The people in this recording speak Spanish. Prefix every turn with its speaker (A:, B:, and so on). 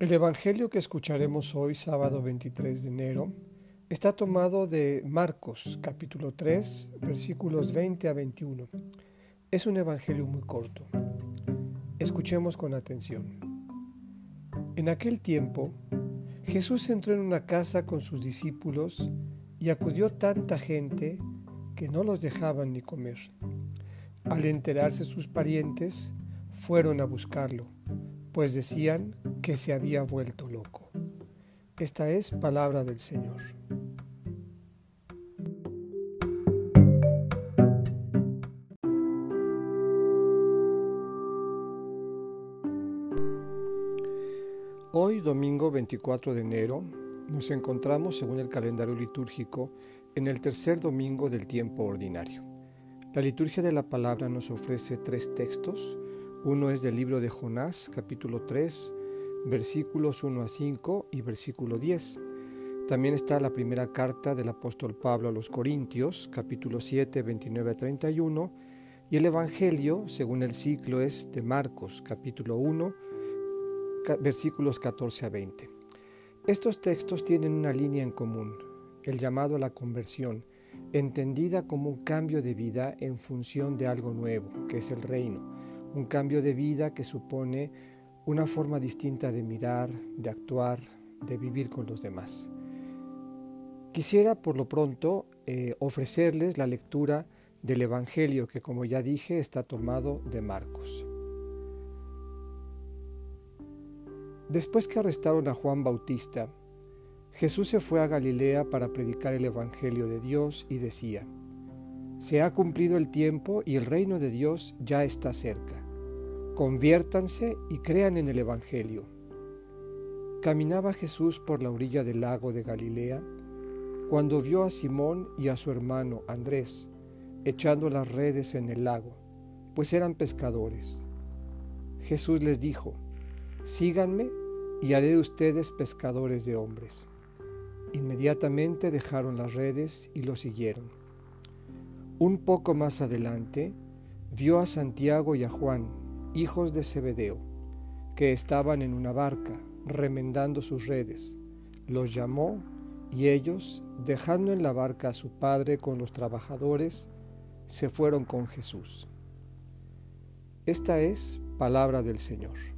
A: El Evangelio que escucharemos hoy, sábado 23 de enero, está tomado de Marcos, capítulo 3, versículos 20 a 21. Es un Evangelio muy corto. Escuchemos con atención. En aquel tiempo, Jesús entró en una casa con sus discípulos y acudió tanta gente que no los dejaban ni comer. Al enterarse sus parientes, fueron a buscarlo, pues decían que se había vuelto loco. Esta es palabra del Señor. Hoy, domingo 24 de enero, nos encontramos, según el calendario litúrgico, en el tercer domingo del tiempo ordinario. La liturgia de la palabra nos ofrece tres textos. Uno es del libro de Jonás, capítulo 3, versículos 1 a 5 y versículo 10. También está la primera carta del apóstol Pablo a los Corintios, capítulo 7, 29 a 31, y el Evangelio, según el ciclo, es de Marcos, capítulo 1, versículos 14 a 20. Estos textos tienen una línea en común, el llamado a la conversión, entendida como un cambio de vida en función de algo nuevo, que es el reino, un cambio de vida que supone una forma distinta de mirar, de actuar, de vivir con los demás. Quisiera por lo pronto eh, ofrecerles la lectura del Evangelio que como ya dije está tomado de Marcos. Después que arrestaron a Juan Bautista, Jesús se fue a Galilea para predicar el Evangelio de Dios y decía, Se ha cumplido el tiempo y el reino de Dios ya está cerca. Conviértanse y crean en el Evangelio. Caminaba Jesús por la orilla del lago de Galilea cuando vio a Simón y a su hermano Andrés echando las redes en el lago, pues eran pescadores. Jesús les dijo, Síganme y haré de ustedes pescadores de hombres. Inmediatamente dejaron las redes y lo siguieron. Un poco más adelante vio a Santiago y a Juan, hijos de Zebedeo, que estaban en una barca remendando sus redes. Los llamó y ellos, dejando en la barca a su padre con los trabajadores, se fueron con Jesús. Esta es palabra del Señor.